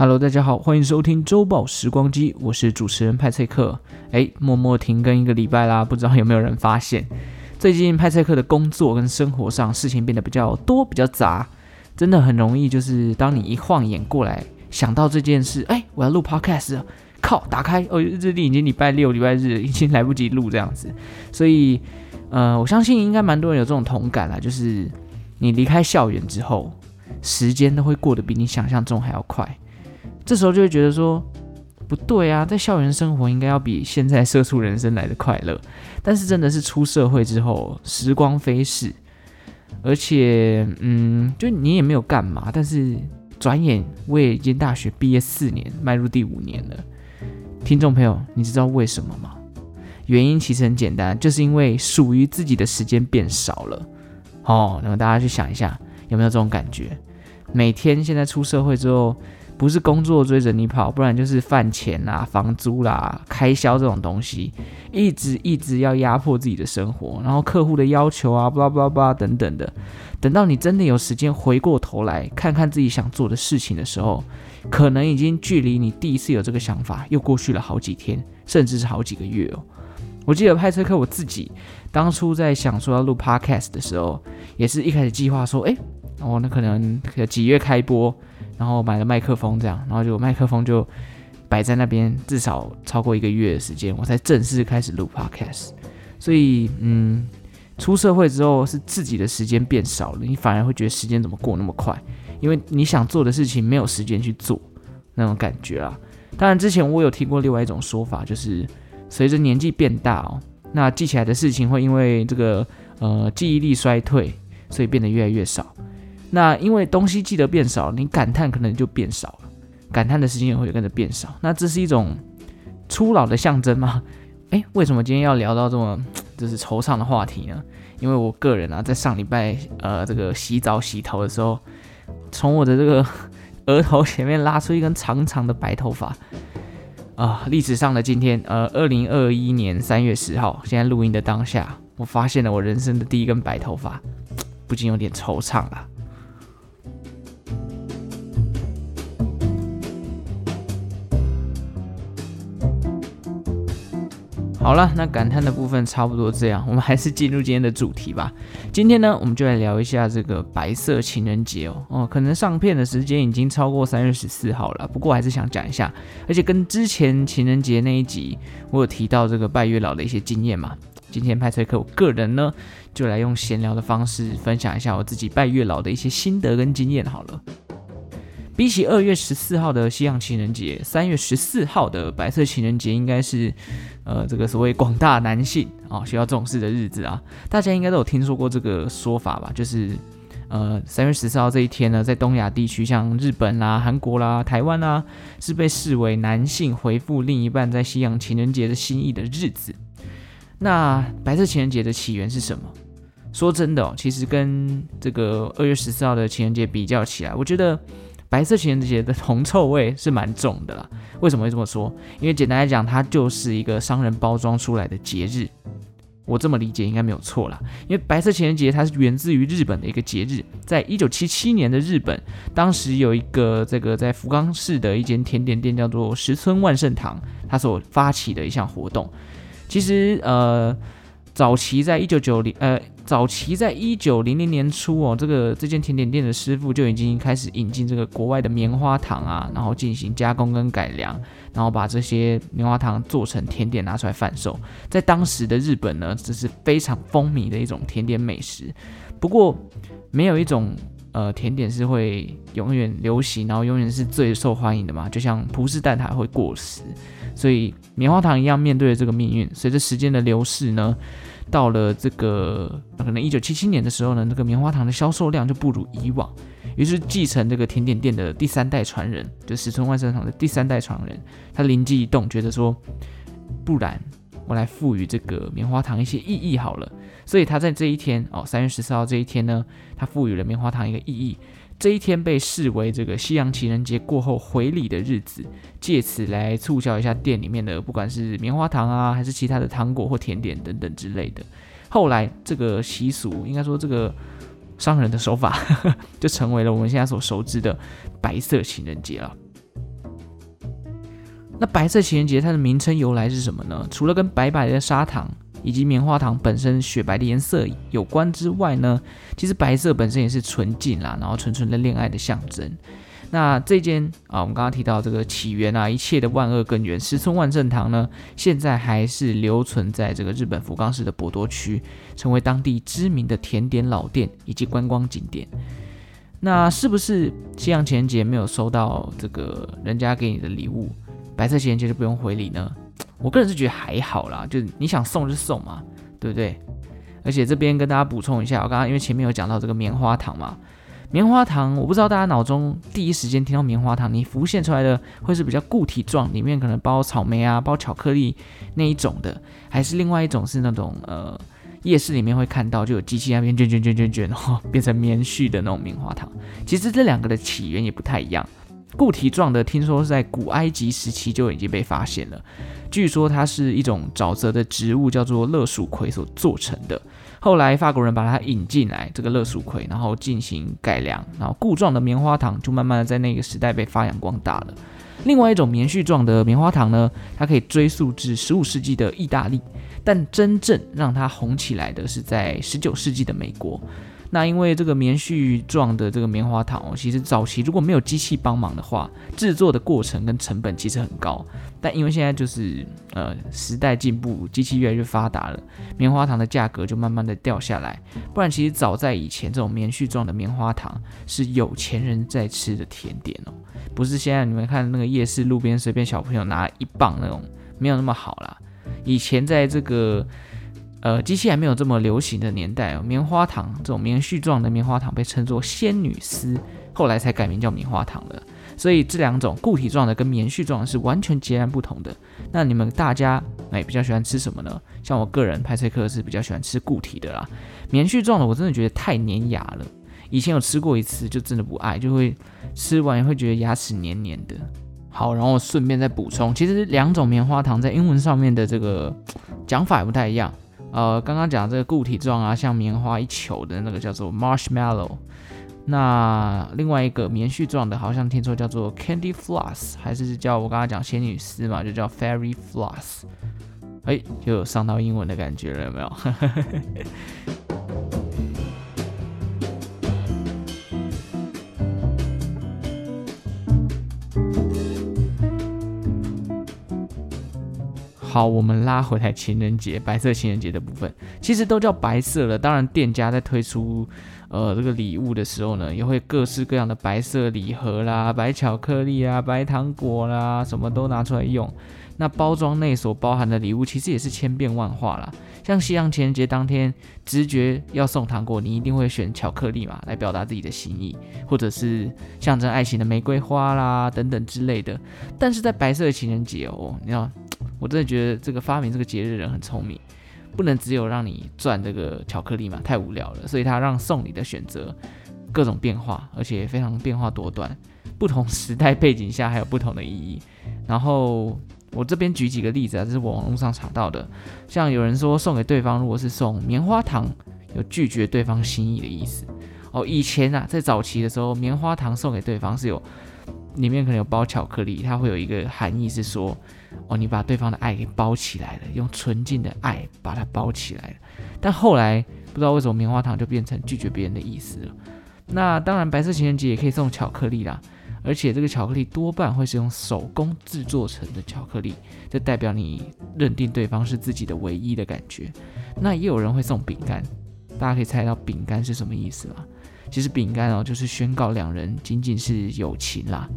Hello，大家好，欢迎收听周报时光机，我是主持人派翠克。诶，默默停更一个礼拜啦，不知道有没有人发现？最近派翠克的工作跟生活上事情变得比较多，比较杂，真的很容易，就是当你一晃眼过来，想到这件事，哎，我要录 Podcast 了，靠，打开哦，日历已经礼拜六、礼拜日，已经来不及录这样子。所以，呃，我相信应该蛮多人有这种同感啦，就是你离开校园之后，时间都会过得比你想象中还要快。这时候就会觉得说，不对啊，在校园生活应该要比现在社畜人生来的快乐。但是真的是出社会之后，时光飞逝，而且，嗯，就你也没有干嘛，但是转眼我也已经大学毕业四年，迈入第五年了。听众朋友，你知道为什么吗？原因其实很简单，就是因为属于自己的时间变少了。哦，那么大家去想一下，有没有这种感觉？每天现在出社会之后。不是工作追着你跑，不然就是饭钱啦、房租啦、开销这种东西，一直一直要压迫自己的生活，然后客户的要求啊，巴拉巴拉巴拉等等的。等到你真的有时间回过头来看看自己想做的事情的时候，可能已经距离你第一次有这个想法又过去了好几天，甚至是好几个月哦。我记得派车客我自己当初在想说要录 Podcast 的时候，也是一开始计划说，哎，哦，那可能几月开播。然后买了麦克风，这样，然后就麦克风就摆在那边，至少超过一个月的时间，我才正式开始录 Podcast。所以，嗯，出社会之后是自己的时间变少了，你反而会觉得时间怎么过那么快，因为你想做的事情没有时间去做，那种感觉啊。当然，之前我有听过另外一种说法，就是随着年纪变大哦，那记起来的事情会因为这个呃记忆力衰退，所以变得越来越少。那因为东西记得变少，你感叹可能就变少了，感叹的时间也会跟着变少。那这是一种初老的象征吗？诶，为什么今天要聊到这么 就是惆怅的话题呢？因为我个人啊，在上礼拜呃这个洗澡洗头的时候，从我的这个 额头前面拉出一根长长的白头发啊！历史上的今天，呃，二零二一年三月十号，现在录音的当下，我发现了我人生的第一根白头发，不禁有点惆怅了。好了，那感叹的部分差不多这样，我们还是进入今天的主题吧。今天呢，我们就来聊一下这个白色情人节哦。哦，可能上片的时间已经超过三月十四号了，不过还是想讲一下，而且跟之前情人节那一集我有提到这个拜月老的一些经验嘛。今天派崔克我个人呢，就来用闲聊的方式分享一下我自己拜月老的一些心得跟经验好了。比起二月十四号的西洋情人节，三月十四号的白色情人节应该是，呃，这个所谓广大男性啊、需要重视的日子啊。大家应该都有听说过这个说法吧？就是，呃，三月十四号这一天呢，在东亚地区，像日本啦、韩国啦、台湾啦，是被视为男性回复另一半在西洋情人节的心意的日子。那白色情人节的起源是什么？说真的哦，其实跟这个二月十四号的情人节比较起来，我觉得。白色情人节的铜臭味是蛮重的啦。为什么会这么说？因为简单来讲，它就是一个商人包装出来的节日。我这么理解应该没有错啦。因为白色情人节它是源自于日本的一个节日，在一九七七年的日本，当时有一个这个在福冈市的一间甜点店叫做石村万盛堂，它所发起的一项活动。其实呃，早期在一九九零呃。早期在一九零零年初哦，这个这间甜点店的师傅就已经开始引进这个国外的棉花糖啊，然后进行加工跟改良，然后把这些棉花糖做成甜点拿出来贩售。在当时的日本呢，这是非常风靡的一种甜点美食。不过，没有一种呃甜点是会永远流行，然后永远是最受欢迎的嘛。就像葡式蛋挞会过时，所以棉花糖一样面对了这个命运。随着时间的流逝呢，到了这个可能一九七七年的时候呢，那个棉花糖的销售量就不如以往，于是继承这个甜点店的第三代传人，就石村万盛堂的第三代传人，他灵机一动，觉得说，不然我来赋予这个棉花糖一些意义好了，所以他在这一天哦，三月十四号这一天呢，他赋予了棉花糖一个意义。这一天被视为这个西洋情人节过后回礼的日子，借此来促销一下店里面的不管是棉花糖啊，还是其他的糖果或甜点等等之类的。后来这个习俗，应该说这个商人的手法，就成为了我们现在所熟知的白色情人节了。那白色情人节它的名称由来是什么呢？除了跟白白的砂糖以及棉花糖本身雪白的颜色有关之外呢，其实白色本身也是纯净啦，然后纯纯的恋爱的象征。那这间啊，我们刚刚提到这个起源啊，一切的万恶根源石村万圣堂呢，现在还是留存在这个日本福冈市的博多区，成为当地知名的甜点老店以及观光景点。那是不是西洋情人节没有收到这个人家给你的礼物，白色情人节就不用回礼呢？我个人是觉得还好啦，就你想送就送嘛，对不对？而且这边跟大家补充一下，我刚刚因为前面有讲到这个棉花糖嘛。棉花糖，我不知道大家脑中第一时间听到棉花糖，你浮现出来的会是比较固体状，里面可能包草莓啊、包巧克力那一种的，还是另外一种是那种呃夜市里面会看到就有机器那边卷卷卷卷卷，然 后变成棉絮的那种棉花糖。其实这两个的起源也不太一样。固体状的听说是在古埃及时期就已经被发现了，据说它是一种沼泽的植物，叫做乐蜀葵所做成的。后来法国人把它引进来，这个乐蜀葵，然后进行改良，然后固状的棉花糖就慢慢的在那个时代被发扬光大了。另外一种棉絮状的棉花糖呢，它可以追溯至十五世纪的意大利，但真正让它红起来的是在十九世纪的美国。那因为这个棉絮状的这个棉花糖哦，其实早期如果没有机器帮忙的话，制作的过程跟成本其实很高。但因为现在就是呃时代进步，机器越来越发达了，棉花糖的价格就慢慢的掉下来。不然其实早在以前，这种棉絮状的棉花糖是有钱人在吃的甜点哦，不是现在你们看那个夜市路边随便小朋友拿一磅那种，没有那么好啦。以前在这个。呃，机器还没有这么流行的年代哦，棉花糖这种棉絮状的棉花糖被称作仙女丝，后来才改名叫棉花糖的。所以这两种固体状的跟棉絮状的是完全截然不同的。那你们大家哎比较喜欢吃什么呢？像我个人派翠克是比较喜欢吃固体的啦，棉絮状的我真的觉得太粘牙了。以前有吃过一次，就真的不爱，就会吃完也会觉得牙齿黏黏的。好，然后顺便再补充，其实两种棉花糖在英文上面的这个讲法也不太一样。呃，刚刚讲这个固体状啊，像棉花一球的那个叫做 marshmallow，那另外一个棉絮状的，好像听说叫做 candy floss，还是叫我刚刚讲仙女丝嘛，就叫 fairy floss，哎，又有上到英文的感觉了，有没有？好，我们拉回来情人节，白色情人节的部分，其实都叫白色了。当然，店家在推出呃这个礼物的时候呢，也会各式各样的白色礼盒啦、白巧克力啊、白糖果啦，什么都拿出来用。那包装内所包含的礼物，其实也是千变万化啦。像西洋情人节当天，直觉要送糖果，你一定会选巧克力嘛，来表达自己的心意，或者是象征爱情的玫瑰花啦等等之类的。但是在白色情人节哦，你知道。我真的觉得这个发明这个节日的人很聪明，不能只有让你赚这个巧克力嘛，太无聊了。所以他让送礼的选择各种变化，而且非常变化多端，不同时代背景下还有不同的意义。然后我这边举几个例子啊，这是我网络上查到的，像有人说送给对方如果是送棉花糖，有拒绝对方心意的意思。哦，以前啊，在早期的时候，棉花糖送给对方是有。里面可能有包巧克力，它会有一个含义是说，哦，你把对方的爱给包起来了，用纯净的爱把它包起来了。但后来不知道为什么棉花糖就变成拒绝别人的意思了。那当然，白色情人节也可以送巧克力啦，而且这个巧克力多半会是用手工制作成的巧克力，就代表你认定对方是自己的唯一的感觉。那也有人会送饼干，大家可以猜到饼干是什么意思吗？其实饼干哦，就是宣告两人仅仅是友情啦。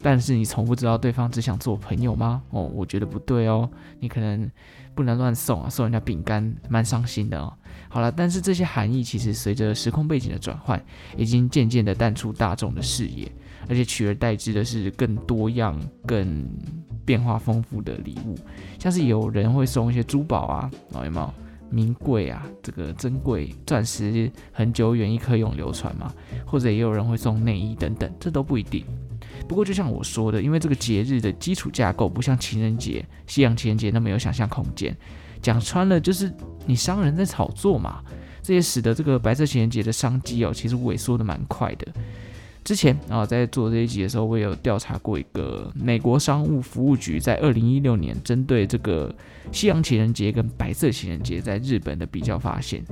但是你从不知道对方只想做朋友吗？哦，我觉得不对哦。你可能不能乱送啊，送人家饼干蛮伤心的哦。好了，但是这些含义其实随着时空背景的转换，已经渐渐的淡出大众的视野，而且取而代之的是更多样、更变化丰富的礼物，像是有人会送一些珠宝啊，哦，有没有？名贵啊，这个珍贵钻石，很久远一颗永流传嘛，或者也有人会送内衣等等，这都不一定。不过就像我说的，因为这个节日的基础架构不像情人节、西洋情人节那么有想象空间，讲穿了就是你商人在炒作嘛，这也使得这个白色情人节的商机哦，其实萎缩的蛮快的。之前啊，在做这一集的时候，我也有调查过一个美国商务服务局在二零一六年针对这个西洋情人节跟白色情人节在日本的比较发现，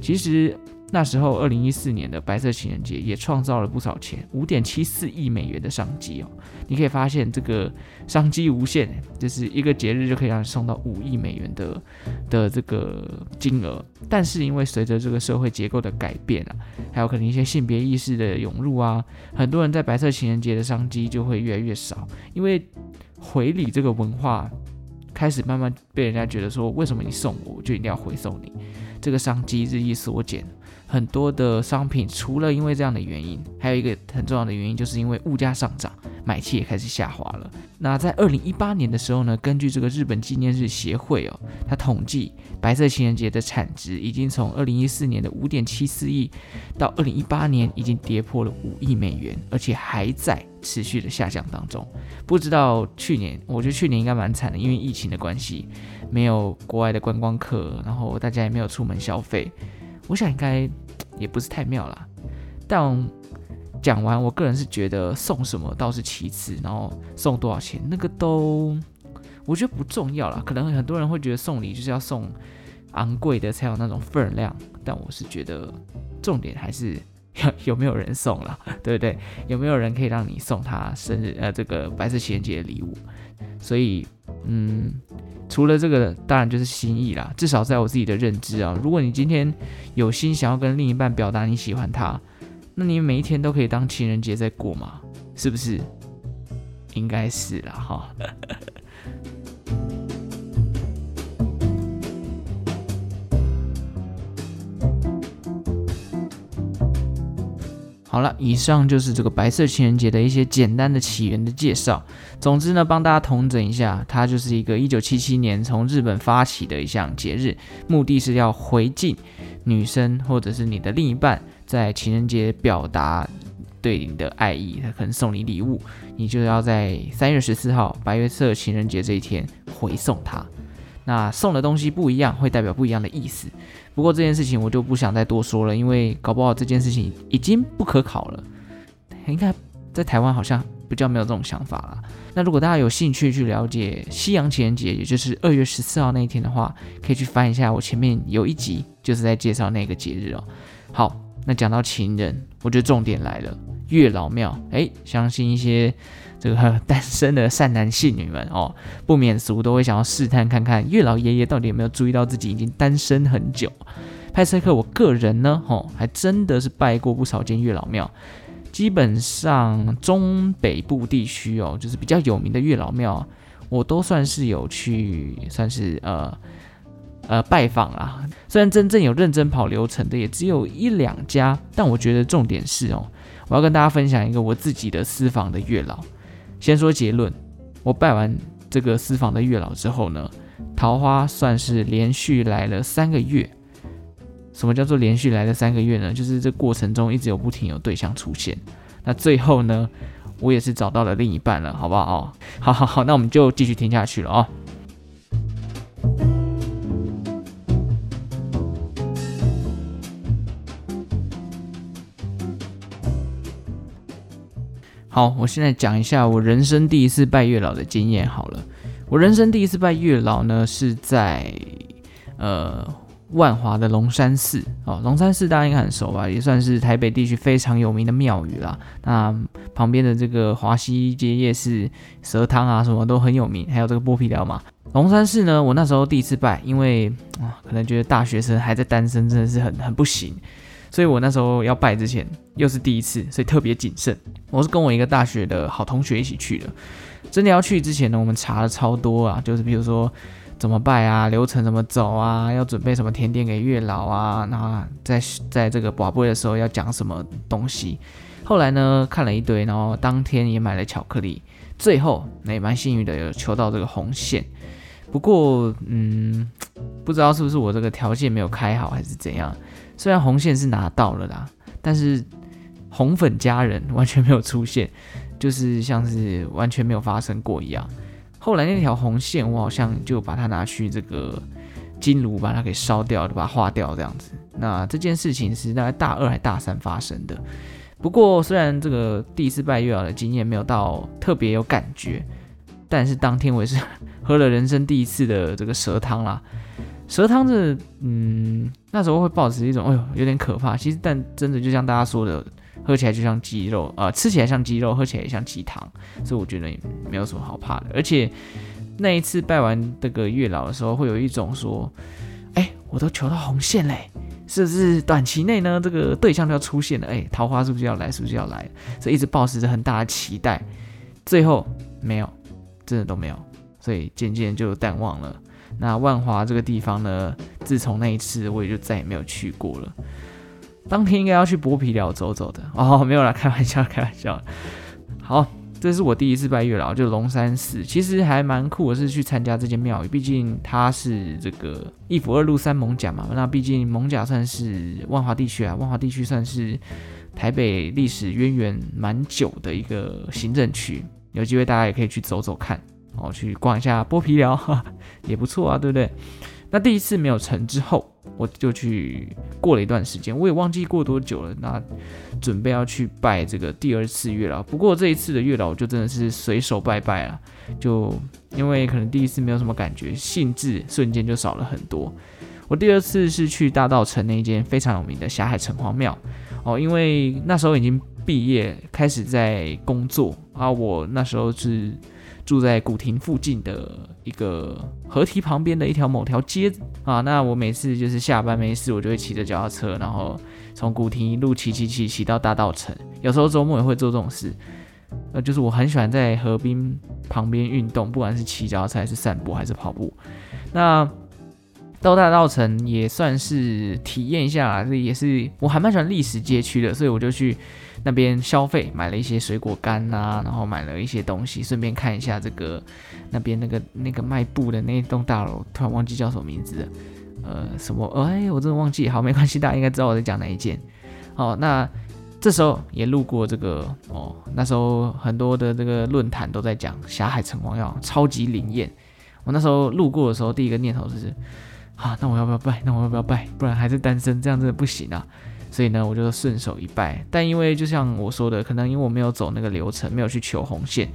其实。那时候，二零一四年的白色情人节也创造了不少钱，五点七四亿美元的商机哦。你可以发现这个商机无限，就是一个节日就可以让你送到五亿美元的的这个金额。但是因为随着这个社会结构的改变啊，还有可能一些性别意识的涌入啊，很多人在白色情人节的商机就会越来越少，因为回礼这个文化开始慢慢被人家觉得说，为什么你送我，我就一定要回送你？这个商机日益缩减。很多的商品，除了因为这样的原因，还有一个很重要的原因，就是因为物价上涨，买气也开始下滑了。那在二零一八年的时候呢，根据这个日本纪念日协会哦，它统计白色情人节的产值已经从二零一四年的五点七四亿，到二零一八年已经跌破了五亿美元，而且还在持续的下降当中。不知道去年，我觉得去年应该蛮惨的，因为疫情的关系，没有国外的观光客，然后大家也没有出门消费。我想应该也不是太妙啦，但讲完，我个人是觉得送什么倒是其次，然后送多少钱那个都我觉得不重要啦。可能很多人会觉得送礼就是要送昂贵的才有那种分量，但我是觉得重点还是有 有没有人送了，对不对？有没有人可以让你送他生日呃这个白色情人节的礼物？所以嗯。除了这个，当然就是心意啦。至少在我自己的认知啊，如果你今天有心想要跟另一半表达你喜欢他，那你每一天都可以当情人节在过嘛？是不是？应该是啦，哈。好了，以上就是这个白色情人节的一些简单的起源的介绍。总之呢，帮大家统整一下，它就是一个一九七七年从日本发起的一项节日，目的是要回敬女生或者是你的另一半在情人节表达对你的爱意，他可能送你礼物，你就要在三月十四号白色情人节这一天回送他。那送的东西不一样，会代表不一样的意思。不过这件事情我就不想再多说了，因为搞不好这件事情已经不可考了。应该在台湾好像比较没有这种想法了。那如果大家有兴趣去了解西洋情人节，也就是二月十四号那一天的话，可以去翻一下我前面有一集，就是在介绍那个节日哦。好，那讲到情人，我觉得重点来了，月老庙。诶，相信一些。这个单身的善男信女们哦，不免俗都会想要试探看看月老爷爷到底有没有注意到自己已经单身很久。派翠克，我个人呢，哦，还真的是拜过不少间月老庙，基本上中北部地区哦，就是比较有名的月老庙，我都算是有去，算是呃呃拜访啦。虽然真正有认真跑流程的也只有一两家，但我觉得重点是哦，我要跟大家分享一个我自己的私房的月老。先说结论，我拜完这个私房的月老之后呢，桃花算是连续来了三个月。什么叫做连续来了三个月呢？就是这过程中一直有不停有对象出现。那最后呢，我也是找到了另一半了，好不好？好好好，那我们就继续听下去了啊、好，我现在讲一下我人生第一次拜月老的经验好了。我人生第一次拜月老呢，是在呃万华的龙山寺哦。龙山寺大家应该很熟吧，也算是台北地区非常有名的庙宇啦。那旁边的这个华西街夜市蛇汤啊，什么都很有名，还有这个剥皮寮嘛。龙山寺呢，我那时候第一次拜，因为啊，可能觉得大学生还在单身，真的是很很不行。所以我那时候要拜之前，又是第一次，所以特别谨慎。我是跟我一个大学的好同学一起去的。真的要去之前呢，我们查了超多啊，就是比如说怎么拜啊，流程怎么走啊，要准备什么甜点给月老啊，然后在在这个跋杯的时候要讲什么东西。后来呢，看了一堆，然后当天也买了巧克力，最后那也蛮幸运的有求到这个红线。不过，嗯，不知道是不是我这个条件没有开好，还是怎样。虽然红线是拿到了啦，但是红粉佳人完全没有出现，就是像是完全没有发生过一样。后来那条红线，我好像就把它拿去这个金炉把它给烧掉，把它化掉这样子。那这件事情是大概大二还大三发生的。不过虽然这个第一次拜月老的经验没有到特别有感觉，但是当天我也是 喝了人生第一次的这个蛇汤啦。蛇汤这，嗯，那时候会抱持一种，哎呦，有点可怕。其实，但真的就像大家说的，喝起来就像鸡肉，呃，吃起来像鸡肉，喝起来也像鸡汤，所以我觉得也没有什么好怕的。而且那一次拜完这个月老的时候，会有一种说，哎，我都求到红线嘞，是不是短期内呢，这个对象就要出现了？哎，桃花是不是要来？是不是要来？所以一直抱持着很大的期待，最后没有，真的都没有，所以渐渐就淡忘了。那万华这个地方呢，自从那一次，我也就再也没有去过了。当天应该要去剥皮寮走走的哦，没有啦，开玩笑，开玩笑。好，这是我第一次拜月老，就龙山寺，其实还蛮酷的，是去参加这间庙宇，毕竟它是这个一府二鹿三艋甲嘛。那毕竟艋甲算是万华地区啊，万华地区算是台北历史渊源蛮久的一个行政区，有机会大家也可以去走走看。哦，去逛一下剥皮寮，也不错啊，对不对？那第一次没有成之后，我就去过了一段时间，我也忘记过多久了。那准备要去拜这个第二次月老，不过这一次的月老就真的是随手拜拜了，就因为可能第一次没有什么感觉，兴致瞬间就少了很多。我第二次是去大道城那一间非常有名的霞海城隍庙哦，因为那时候已经毕业，开始在工作啊，我那时候是。住在古亭附近的一个河堤旁边的一条某条街啊，那我每次就是下班没事，我就会骑着脚踏车，然后从古亭一路骑骑骑骑到大道城。有时候周末也会做这种事，呃，就是我很喜欢在河滨旁边运动，不管是骑脚踏车还是散步还是跑步。那到大稻城也算是体验一下，这也是我还蛮喜欢历史街区的，所以我就去。那边消费买了一些水果干、啊，然后买了一些东西，顺便看一下这个那边那个那个卖布的那栋大楼，突然忘记叫什么名字了，呃，什么？哎，我真的忘记。好，没关系，大家应该知道我在讲哪一件。哦，那这时候也路过这个哦，那时候很多的这个论坛都在讲霞海城隍庙超级灵验。我那时候路过的时候，第一个念头就是啊，那我要不要拜？那我要不要拜？不然还是单身，这样真的不行啊。所以呢，我就顺手一拜。但因为就像我说的，可能因为我没有走那个流程，没有去求红线，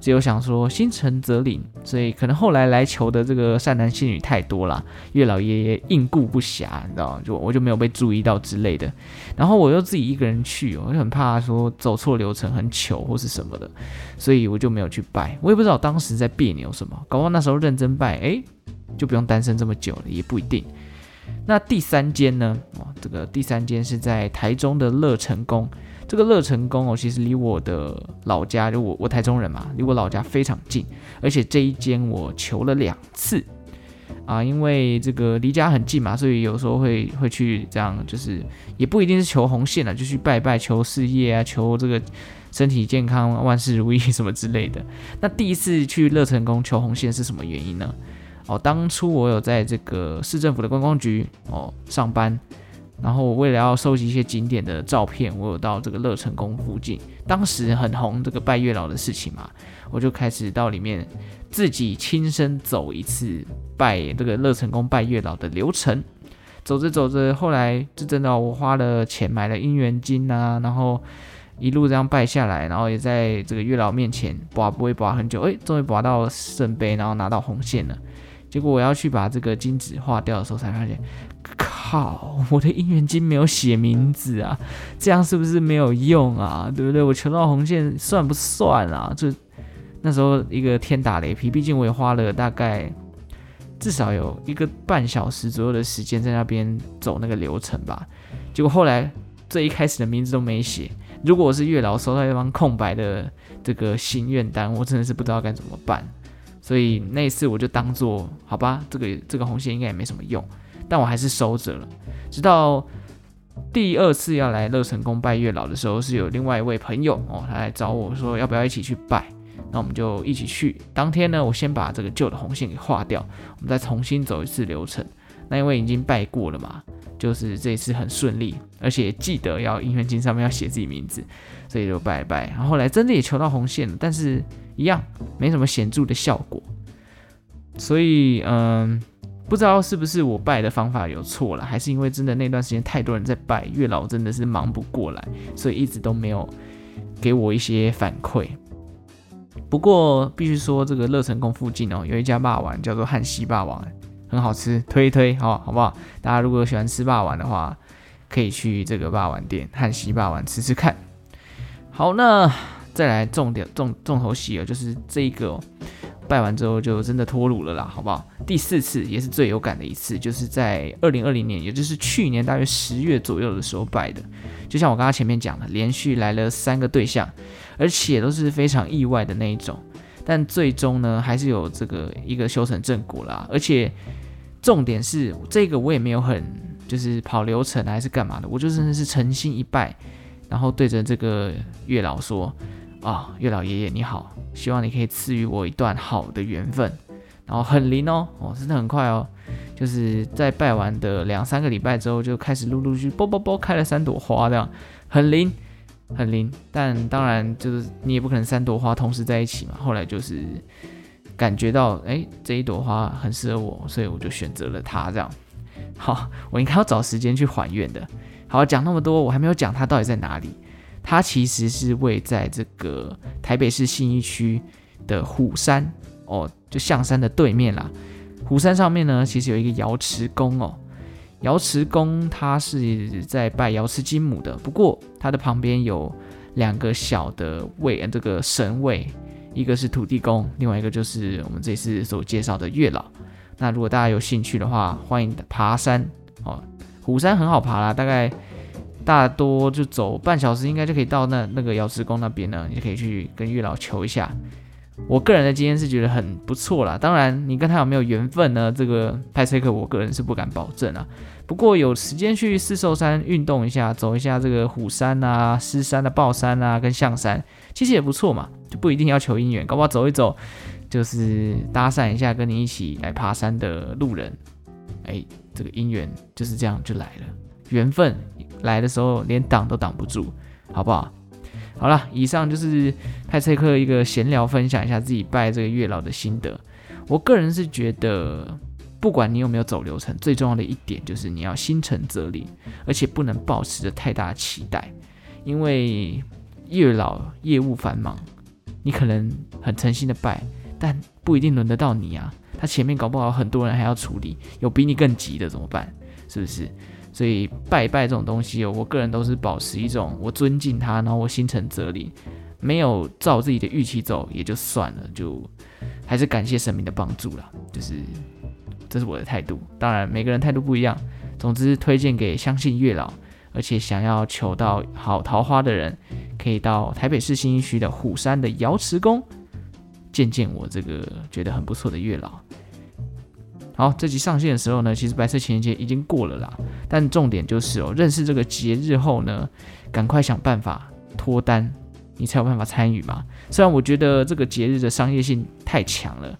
只有想说心诚则灵。所以可能后来来求的这个善男信女太多了，月老爷爷应顾不暇，你知道吗？就我就没有被注意到之类的。然后我又自己一个人去，我就很怕说走错流程很糗或是什么的，所以我就没有去拜。我也不知道当时在别扭什么，搞不好那时候认真拜，哎，就不用单身这么久了，也不一定。那第三间呢？哦，这个第三间是在台中的乐成宫。这个乐成宫哦，其实离我的老家，就我我台中人嘛，离我老家非常近。而且这一间我求了两次啊，因为这个离家很近嘛，所以有时候会会去这样，就是也不一定是求红线了，就去拜拜求事业啊，求这个身体健康、万事如意什么之类的。那第一次去乐成宫求红线是什么原因呢？哦，当初我有在这个市政府的观光局哦上班，然后我为了要收集一些景点的照片，我有到这个乐成宫附近，当时很红这个拜月老的事情嘛，我就开始到里面自己亲身走一次拜这个乐成宫拜月老的流程。走着走着，后来就真的我花了钱买了姻缘金啊，然后一路这样拜下来，然后也在这个月老面前拔不会拔很久，哎，终于拔到圣杯，然后拿到红线了。结果我要去把这个金纸划掉的时候，才发现，靠，我的姻缘金没有写名字啊，这样是不是没有用啊？对不对？我求到红线算不算啊？就那时候一个天打雷劈，毕竟我也花了大概至少有一个半小时左右的时间在那边走那个流程吧。结果后来最一开始的名字都没写，如果我是月老收到一张空白的这个心愿单，我真的是不知道该怎么办。所以那一次我就当做好吧，这个这个红线应该也没什么用，但我还是收着了。直到第二次要来乐成宫拜月老的时候，是有另外一位朋友哦，他来找我说要不要一起去拜，那我们就一起去。当天呢，我先把这个旧的红线给划掉，我们再重新走一次流程。那因为已经拜过了嘛，就是这一次很顺利，而且记得要姻缘金上面要写自己名字，所以就拜拜。然后后来真的也求到红线了，但是。一样没什么显著的效果，所以嗯，不知道是不是我拜的方法有错了，还是因为真的那段时间太多人在拜，月老真的是忙不过来，所以一直都没有给我一些反馈。不过必须说，这个乐成宫附近哦，有一家霸王叫做汉西霸王，很好吃，推一推，好，好不好？大家如果喜欢吃霸王的话，可以去这个霸王店汉西霸王吃吃看。好，那再来重点重重头戏哦，就是这一个、拜完之后就真的脱乳了啦，好不好？第四次也是最有感的一次，就是在二零二零年，也就是去年大约十月左右的时候拜的。就像我刚刚前面讲的，连续来了三个对象。而且都是非常意外的那一种，但最终呢，还是有这个一个修成正果啦。而且重点是这个我也没有很就是跑流程还是干嘛的，我就真的是诚心一拜，然后对着这个月老说：“啊、月老爷爷你好，希望你可以赐予我一段好的缘分。”然后很灵哦，哦，真的很快哦，就是在拜完的两三个礼拜之后，就开始陆陆续啵啵啵开了三朵花，这样很灵。很灵，但当然就是你也不可能三朵花同时在一起嘛。后来就是感觉到，哎，这一朵花很适合我，所以我就选择了它。这样，好，我应该要找时间去还愿的。好，讲那么多，我还没有讲它到底在哪里。它其实是位在这个台北市信义区的虎山哦，就象山的对面啦。虎山上面呢，其实有一个瑶池宫哦。瑶池宫，它是在拜瑶池金母的，不过它的旁边有两个小的位，这个神位，一个是土地公，另外一个就是我们这次所介绍的月老。那如果大家有兴趣的话，欢迎爬山哦。虎山很好爬啦，大概大多就走半小时，应该就可以到那那个瑶池宫那边呢，你就可以去跟月老求一下。我个人的经验是觉得很不错啦，当然你跟他有没有缘分呢？这个派翠克我个人是不敢保证啊。不过有时间去四兽山运动一下，走一下这个虎山啊、狮山的豹山啊跟象山，其实也不错嘛，就不一定要求姻缘，搞不好走一走就是搭讪一下跟你一起来爬山的路人，哎，这个姻缘就是这样就来了，缘分来的时候连挡都挡不住，好不好？好了，以上就是派翠克一个闲聊，分享一下自己拜这个月老的心得。我个人是觉得，不管你有没有走流程，最重要的一点就是你要心诚则灵，而且不能抱持着太大的期待，因为越老业务繁忙，你可能很诚心的拜，但不一定轮得到你啊。他前面搞不好很多人还要处理，有比你更急的怎么办？是不是？所以拜拜这种东西，我个人都是保持一种我尊敬他，然后我心诚则灵，没有照自己的预期走也就算了，就还是感谢神明的帮助啦。就是这是我的态度，当然每个人态度不一样。总之推荐给相信月老，而且想要求到好桃花的人，可以到台北市新一区的虎山的瑶池宫见见我这个觉得很不错的月老。好，这集上线的时候呢，其实白色情人节已经过了啦。但重点就是哦，认识这个节日后呢，赶快想办法脱单，你才有办法参与嘛。虽然我觉得这个节日的商业性太强了，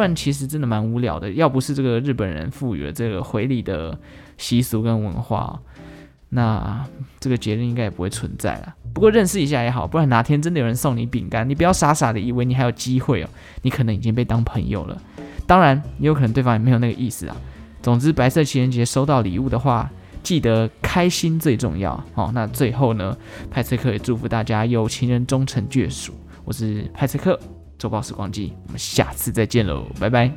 不然其实真的蛮无聊的。要不是这个日本人赋予了这个回礼的习俗跟文化，那这个节日应该也不会存在了。不过认识一下也好，不然哪天真的有人送你饼干，你不要傻傻的以为你还有机会哦，你可能已经被当朋友了。当然，也有可能对方也没有那个意思啊。总之，白色情人节收到礼物的话，记得开心最重要。好，那最后呢，派翠克也祝福大家有情人终成眷属。我是派翠克，周报时光机我们下次再见喽拜拜。